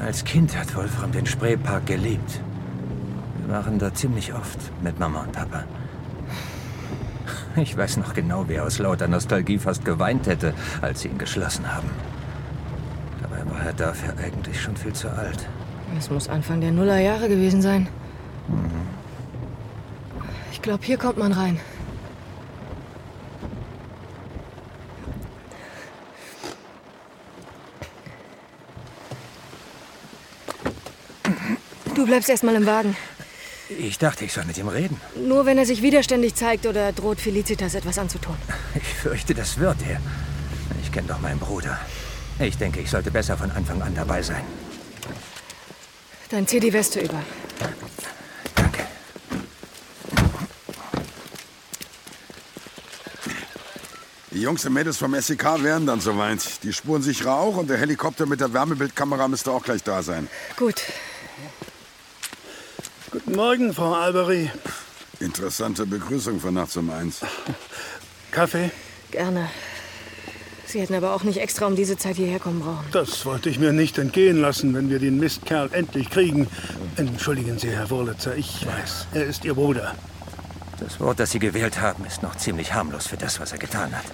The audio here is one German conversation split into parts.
Als Kind hat Wolfram den Spreepark geliebt. Wir waren da ziemlich oft mit Mama und Papa. Ich weiß noch genau, wie er aus lauter Nostalgie fast geweint hätte, als sie ihn geschlossen haben. Dabei war er dafür eigentlich schon viel zu alt. Es muss Anfang der Nullerjahre gewesen sein. Ich glaube, hier kommt man rein. Du bleibst erstmal im Wagen. Ich dachte, ich soll mit ihm reden. Nur wenn er sich widerständig zeigt oder droht, Felicitas etwas anzutun. Ich fürchte, das wird er. Ich kenne doch meinen Bruder. Ich denke, ich sollte besser von Anfang an dabei sein. Dann zieh die Weste über. Danke. Die Jungs und Mädels vom SEK wären dann soweit. Die Spurensicherer auch und der Helikopter mit der Wärmebildkamera müsste auch gleich da sein. Gut. Guten Morgen, Frau Albery. Interessante Begrüßung von nachts um eins. Kaffee? Gerne. Sie hätten aber auch nicht extra um diese Zeit hierher kommen brauchen. Das wollte ich mir nicht entgehen lassen, wenn wir den Mistkerl endlich kriegen. Entschuldigen Sie, Herr Wurlitzer, ich weiß, er ist Ihr Bruder. Das Wort, das Sie gewählt haben, ist noch ziemlich harmlos für das, was er getan hat.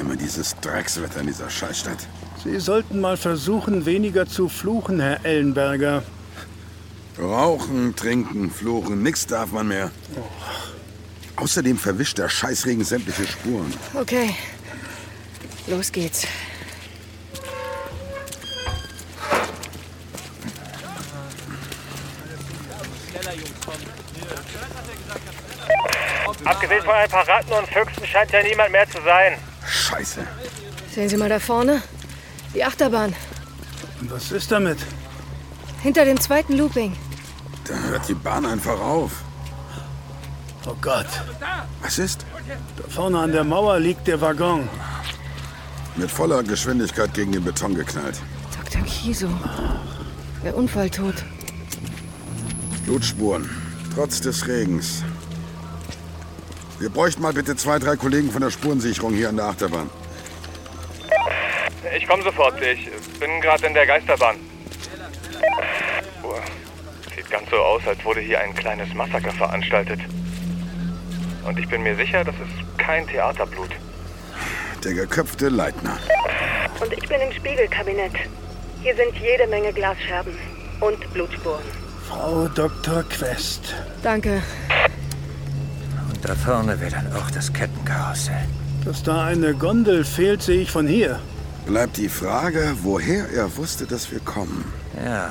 Immer dieses Dreckswetter in dieser Scheißstadt. Sie sollten mal versuchen, weniger zu fluchen, Herr Ellenberger. Rauchen, trinken, fluchen, nix darf man mehr. Außerdem verwischt der Scheißregen sämtliche Spuren. Okay. Los geht's. Abgesehen von ein paar Ratten und Füchsen scheint ja niemand mehr zu sein. Scheiße. Sehen Sie mal da vorne? Die Achterbahn. Und was ist damit? Hinter dem zweiten Looping. Da hört die Bahn einfach auf. Oh Gott, Was ist? da vorne an der Mauer liegt der Waggon. Mit voller Geschwindigkeit gegen den Beton geknallt. Dr. Kiso. Der Unfall tot. Blutspuren. Trotz des Regens. Wir bräuchten mal bitte zwei, drei Kollegen von der Spurensicherung hier an der Achterbahn. Ich komme sofort. Ich bin gerade in der Geisterbahn. Ganz so aus, als wurde hier ein kleines Massaker veranstaltet. Und ich bin mir sicher, das ist kein Theaterblut. Der geköpfte Leitner. Und ich bin im Spiegelkabinett. Hier sind jede Menge Glasscherben und Blutspuren. Frau Dr. Quest. Danke. Und da vorne wäre dann auch das Kettenkarussell. Dass da eine Gondel fehlt, sehe ich von hier. Bleibt die Frage, woher er wusste, dass wir kommen. Ja,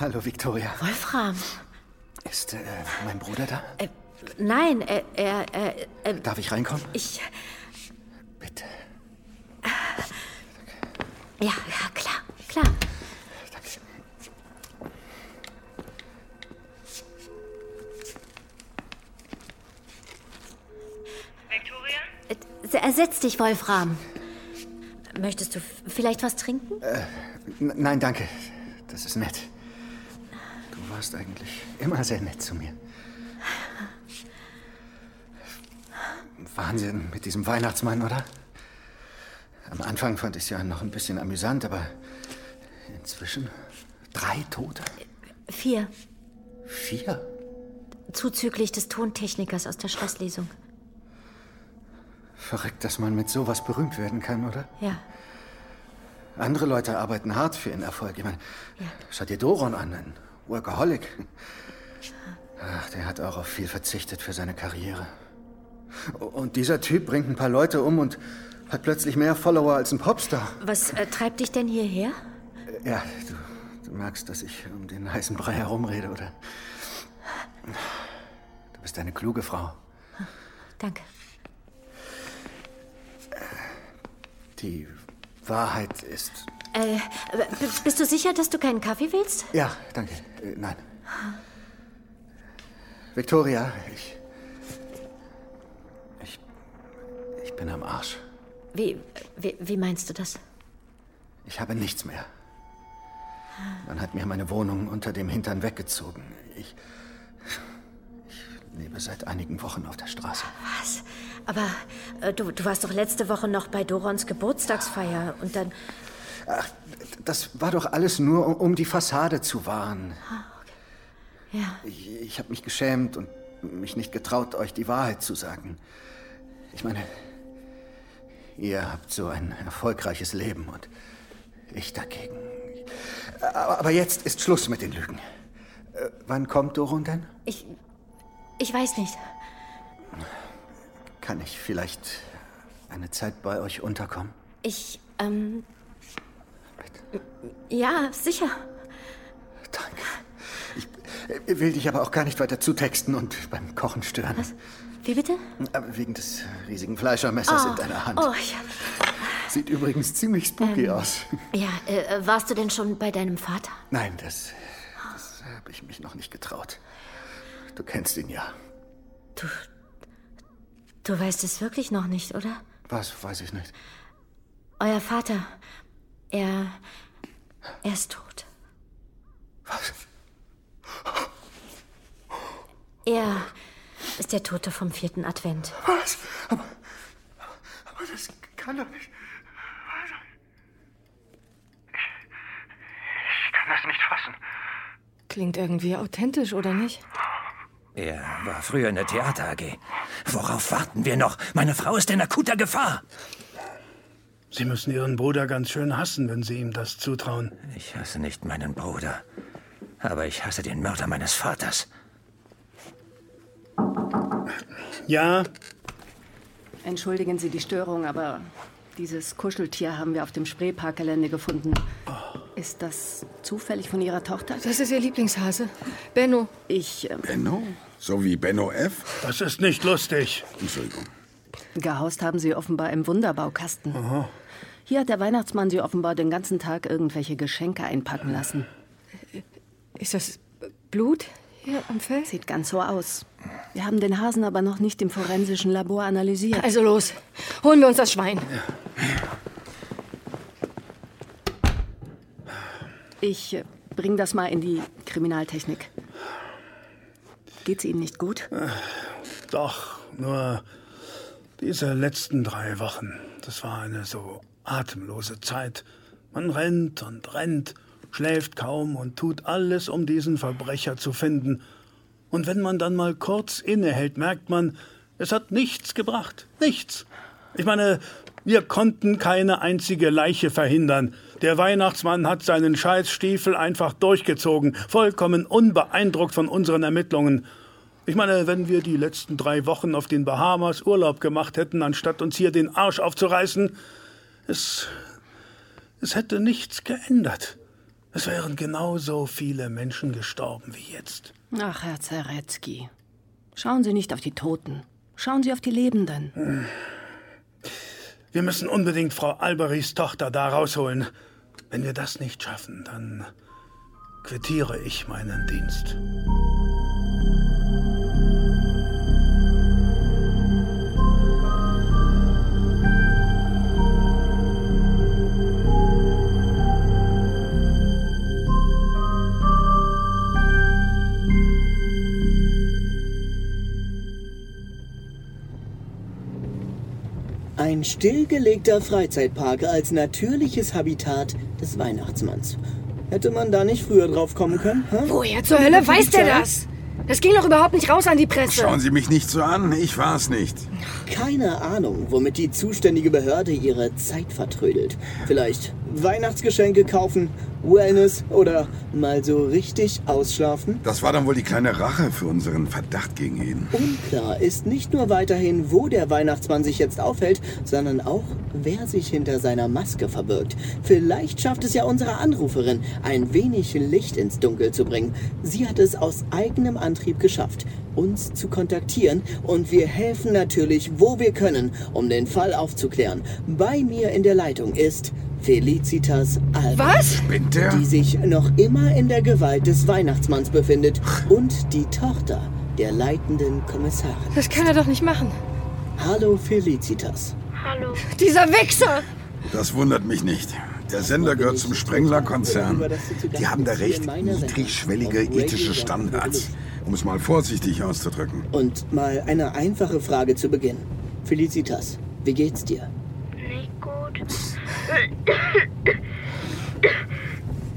Hallo, Victoria. Wolfram. Ist äh, mein Bruder da? Äh, nein, er, er, er, er, Darf ich reinkommen? ich. Bitte. Ja, ja, klar, klar. Danke. Victoria? Äh, Setz dich, Wolfram. Möchtest du vielleicht was trinken? N nein, danke. Das ist nett. Du warst eigentlich immer sehr nett zu mir. Wahnsinn mit diesem Weihnachtsmann, oder? Am Anfang fand ich es ja noch ein bisschen amüsant, aber inzwischen drei Tote. Vier. Vier? Zuzüglich des Tontechnikers aus der Schlosslesung. Verrückt, dass man mit sowas berühmt werden kann, oder? Ja. Andere Leute arbeiten hart für ihren Erfolg. Ich meine, schau dir Doron an, ein Workaholic. Ach, der hat auch auf viel verzichtet für seine Karriere. Und dieser Typ bringt ein paar Leute um und hat plötzlich mehr Follower als ein Popstar. Was äh, treibt dich denn hierher? Ja, du, du merkst, dass ich um den heißen Brei herumrede, oder? Du bist eine kluge Frau. Danke. Die Wahrheit ist. Äh, bist du sicher, dass du keinen Kaffee willst? Ja, danke. Äh, nein. Victoria, ich. Ich. Ich bin am Arsch. Wie, wie, wie meinst du das? Ich habe nichts mehr. Man hat mir meine Wohnung unter dem Hintern weggezogen. Ich. Ich lebe seit einigen Wochen auf der Straße. Was? Aber äh, du, du warst doch letzte Woche noch bei Dorons Geburtstagsfeier und dann. Ach, das war doch alles nur, um- die Fassade zu wahren. Ja. Ich, ich habe mich geschämt und mich nicht getraut, euch die Wahrheit zu sagen. Ich meine, ihr habt so ein erfolgreiches Leben und ich dagegen. Aber, aber jetzt ist Schluss mit den Lügen. Äh, wann kommt Doron denn? Ich. Ich weiß nicht. Kann ich vielleicht eine Zeit bei euch unterkommen? Ich, ähm. Ja, sicher. Ich will dich aber auch gar nicht weiter zutexten und beim Kochen stören. Was? Wie bitte? Wegen des riesigen Fleischermessers in deiner Hand. Oh, ja. Sieht übrigens ziemlich spooky Ähm. aus. Ja, äh, warst du denn schon bei deinem Vater? Nein, das, das habe ich mich noch nicht getraut. Du kennst ihn ja. Du. Du weißt es wirklich noch nicht, oder? Was, weiß ich nicht. Euer Vater. Er. Er ist tot. Was? Er ist der Tote vom vierten Advent. Was? Aber, aber das kann doch nicht. Ich kann das nicht fassen. Klingt irgendwie authentisch, oder nicht? Er war früher in der Theater AG. Worauf warten wir noch? Meine Frau ist in akuter Gefahr. Sie müssen Ihren Bruder ganz schön hassen, wenn Sie ihm das zutrauen. Ich hasse nicht meinen Bruder. Aber ich hasse den Mörder meines Vaters. Ja, Entschuldigen Sie die Störung, aber dieses Kuscheltier haben wir auf dem Spreeparkgelände gefunden. Ist das zufällig von Ihrer Tochter? Das ist ihr Lieblingshase. Benno. Ich. ähm, Benno? So wie Benno F? das ist nicht lustig. Entschuldigung. Gehaust haben Sie offenbar im Wunderbaukasten. Hier hat der Weihnachtsmann Sie offenbar den ganzen Tag irgendwelche Geschenke einpacken lassen. Ist das Blut hier am Fell? Sieht ganz so aus. Wir haben den Hasen aber noch nicht im forensischen Labor analysiert. Also los, holen wir uns das Schwein. Ich äh, bring das mal in die Kriminaltechnik. Geht's Ihnen nicht gut? Doch, nur diese letzten drei Wochen, das war eine so atemlose Zeit. Man rennt und rennt, schläft kaum und tut alles, um diesen Verbrecher zu finden. Und wenn man dann mal kurz innehält, merkt man, es hat nichts gebracht. Nichts. Ich meine, wir konnten keine einzige Leiche verhindern. Der Weihnachtsmann hat seinen Scheißstiefel einfach durchgezogen, vollkommen unbeeindruckt von unseren Ermittlungen. Ich meine, wenn wir die letzten drei Wochen auf den Bahamas Urlaub gemacht hätten, anstatt uns hier den Arsch aufzureißen, es, es hätte nichts geändert. Es wären genauso viele Menschen gestorben wie jetzt. Ach, Herr Zaretzky. Schauen Sie nicht auf die Toten. Schauen Sie auf die Lebenden. Wir müssen unbedingt Frau Alberichs Tochter da rausholen. Wenn wir das nicht schaffen, dann quittiere ich meinen Dienst. Ein stillgelegter Freizeitpark als natürliches Habitat des Weihnachtsmanns. Hätte man da nicht früher drauf kommen können? Hä? Woher zur Hölle weiß der das? Das ging doch überhaupt nicht raus an die Presse. Schauen Sie mich nicht so an, ich war's nicht. Keine Ahnung, womit die zuständige Behörde ihre Zeit vertrödelt. Vielleicht Weihnachtsgeschenke kaufen, Wellness oder mal so richtig ausschlafen? Das war dann wohl die kleine Rache für unseren Verdacht gegen ihn. Unklar ist nicht nur weiterhin, wo der Weihnachtsmann sich jetzt aufhält, sondern auch, wer sich hinter seiner Maske verbirgt. Vielleicht schafft es ja unsere Anruferin, ein wenig Licht ins Dunkel zu bringen. Sie hat es aus eigenem Antrieb geschafft, uns zu kontaktieren und wir helfen natürlich, wo wir können, um den Fall aufzuklären. Bei mir in der Leitung ist Felicitas Alba. Was? Spinnt der? Die sich noch immer in der Gewalt des Weihnachtsmanns befindet und die Tochter der leitenden Kommissarin. Das kann er doch nicht machen. Hallo Felicitas. Hallo. Dieser Wichser! Das wundert mich nicht. Der Sender gehört zum Sprengler-Konzern. Die haben da recht niedrigschwellige ethische Standards, um es mal vorsichtig auszudrücken. Und mal eine einfache Frage zu Beginn. Felicitas, wie geht's dir?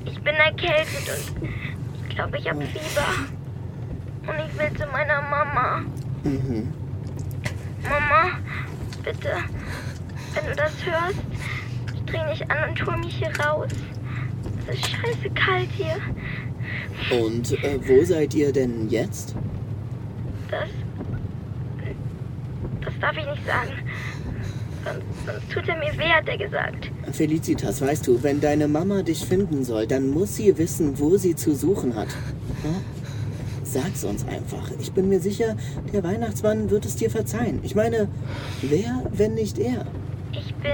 Ich bin erkältet und ich glaube, ich habe Fieber. Und ich will zu meiner Mama. Mhm. Mama, bitte, wenn du das hörst, dreh dich an und hol mich hier raus. Es ist scheiße kalt hier. Und äh, wo seid ihr denn jetzt? Das. Das darf ich nicht sagen. Sonst, sonst tut er mir weh, hat er gesagt. Felicitas, weißt du, wenn deine Mama dich finden soll, dann muss sie wissen, wo sie zu suchen hat. Hm? Sag's uns einfach. Ich bin mir sicher, der Weihnachtsmann wird es dir verzeihen. Ich meine, wer, wenn nicht er? Ich bin.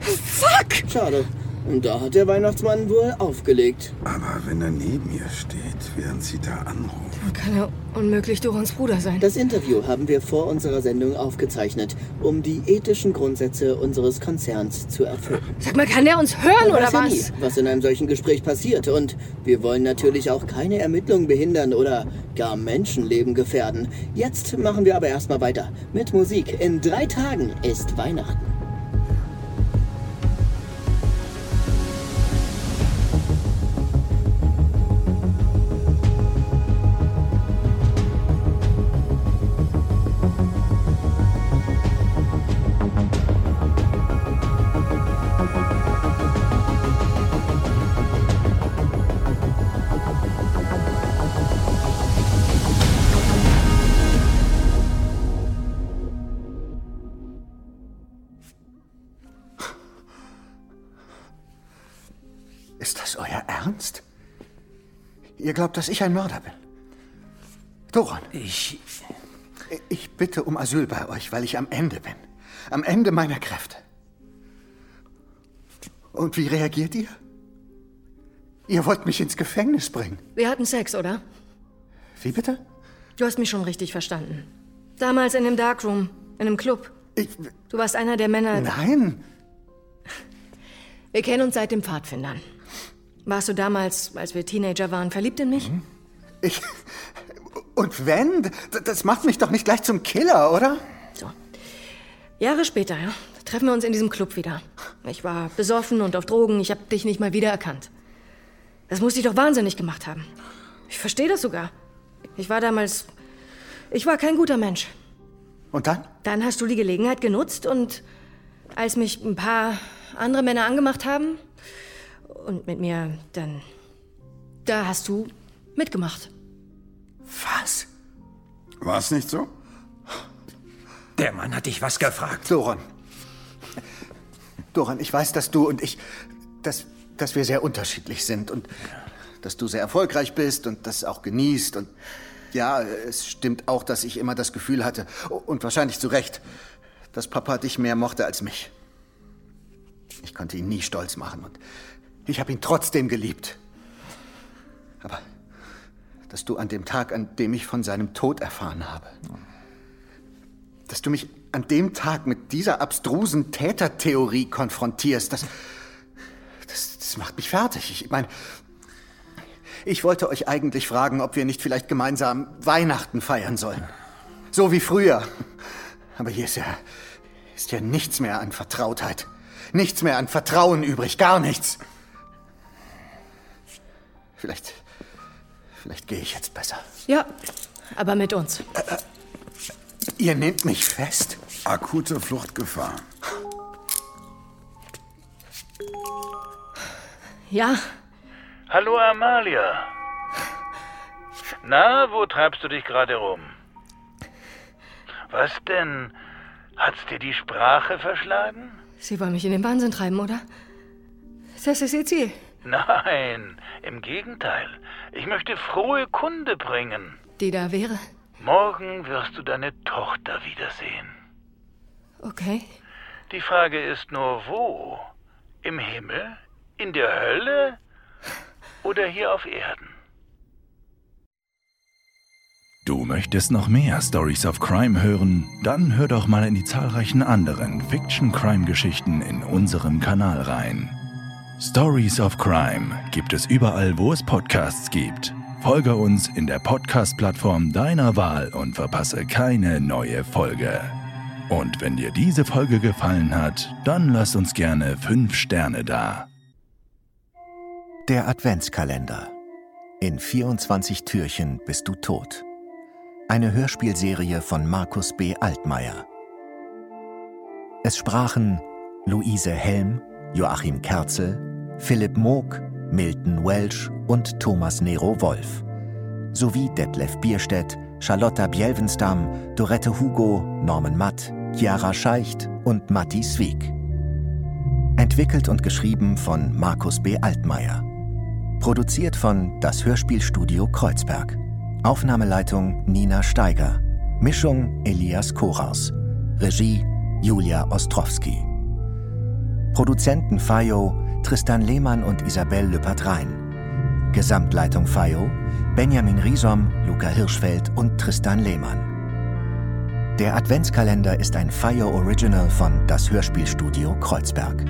Fuck! Schade. Und da hat der Weihnachtsmann wohl aufgelegt. Aber wenn er neben ihr steht, während sie da anruft. Kann er unmöglich Dorons Bruder sein. Das Interview haben wir vor unserer Sendung aufgezeichnet, um die ethischen Grundsätze unseres Konzerns zu erfüllen. Sag mal, kann der uns hören oder weiß ja was? nie, was in einem solchen Gespräch passiert. Und wir wollen natürlich auch keine Ermittlungen behindern oder gar Menschenleben gefährden. Jetzt machen wir aber erstmal weiter mit Musik. In drei Tagen ist Weihnachten. Ihr glaubt, dass ich ein Mörder bin? Doran. Ich. Ich bitte um Asyl bei euch, weil ich am Ende bin. Am Ende meiner Kräfte. Und wie reagiert ihr? Ihr wollt mich ins Gefängnis bringen. Wir hatten Sex, oder? Wie bitte? Du hast mich schon richtig verstanden. Damals in dem Darkroom, in einem Club. Du warst einer der Männer. Nein. Wir kennen uns seit den Pfadfindern. Warst du damals, als wir Teenager waren, verliebt in mich? Ich. Und wenn? Das macht mich doch nicht gleich zum Killer, oder? Jahre später, ja, treffen wir uns in diesem Club wieder. Ich war besoffen und auf Drogen. Ich habe dich nicht mal wiedererkannt. Das muss dich doch wahnsinnig gemacht haben. Ich verstehe das sogar. Ich war damals. Ich war kein guter Mensch. Und dann? Dann hast du die Gelegenheit genutzt und als mich ein paar andere Männer angemacht haben und mit mir dann. Da hast du mitgemacht. Was? War es nicht so? Der Mann hat dich was gefragt. Doran. Doran, ich weiß, dass du und ich. Dass, dass wir sehr unterschiedlich sind und dass du sehr erfolgreich bist und das auch genießt und. Ja, es stimmt auch, dass ich immer das Gefühl hatte, und wahrscheinlich zu Recht, dass Papa dich mehr mochte als mich. Ich konnte ihn nie stolz machen und ich habe ihn trotzdem geliebt. Aber dass du an dem Tag, an dem ich von seinem Tod erfahren habe, dass du mich an dem Tag mit dieser abstrusen Tätertheorie konfrontierst, das, das, das macht mich fertig. Ich meine, ich wollte euch eigentlich fragen, ob wir nicht vielleicht gemeinsam Weihnachten feiern sollen. So wie früher. Aber hier ist ja, ist ja nichts mehr an Vertrautheit. Nichts mehr an Vertrauen übrig. Gar nichts. Vielleicht, vielleicht gehe ich jetzt besser. Ja, aber mit uns. Ihr nehmt mich fest? Akute Fluchtgefahr. Ja. Hallo Amalia. Na, wo treibst du dich gerade rum? Was denn? Hat's dir die Sprache verschlagen? Sie wollen mich in den Wahnsinn treiben, oder? Das ist Ihr Ziel. Nein, im Gegenteil. Ich möchte frohe Kunde bringen. Die da wäre? Morgen wirst du deine Tochter wiedersehen. Okay. Die Frage ist nur, wo? Im Himmel? In der Hölle? Oder hier auf Erden? Du möchtest noch mehr Stories of Crime hören? Dann hör doch mal in die zahlreichen anderen Fiction-Crime-Geschichten in unserem Kanal rein. Stories of Crime gibt es überall, wo es Podcasts gibt. Folge uns in der Podcast-Plattform deiner Wahl und verpasse keine neue Folge. Und wenn dir diese Folge gefallen hat, dann lass uns gerne 5 Sterne da. Der Adventskalender. In 24 Türchen bist du tot. Eine Hörspielserie von Markus B. Altmaier. Es sprachen Luise Helm, Joachim Kerzel, Philipp Moog, Milton Welsh und Thomas Nero Wolf. Sowie Detlef Bierstedt, Charlotta Bjelvenstam, Dorette Hugo, Norman Matt, Chiara Scheicht und Matti Swieg. Entwickelt und geschrieben von Markus B. Altmaier. Produziert von Das Hörspielstudio Kreuzberg. Aufnahmeleitung Nina Steiger. Mischung Elias Koraus. Regie Julia Ostrowski. Produzenten FAIO Tristan Lehmann und Isabel Lüppert-Rhein. Gesamtleitung FAIO Benjamin Riesom, Luca Hirschfeld und Tristan Lehmann. Der Adventskalender ist ein FAIO Original von Das Hörspielstudio Kreuzberg.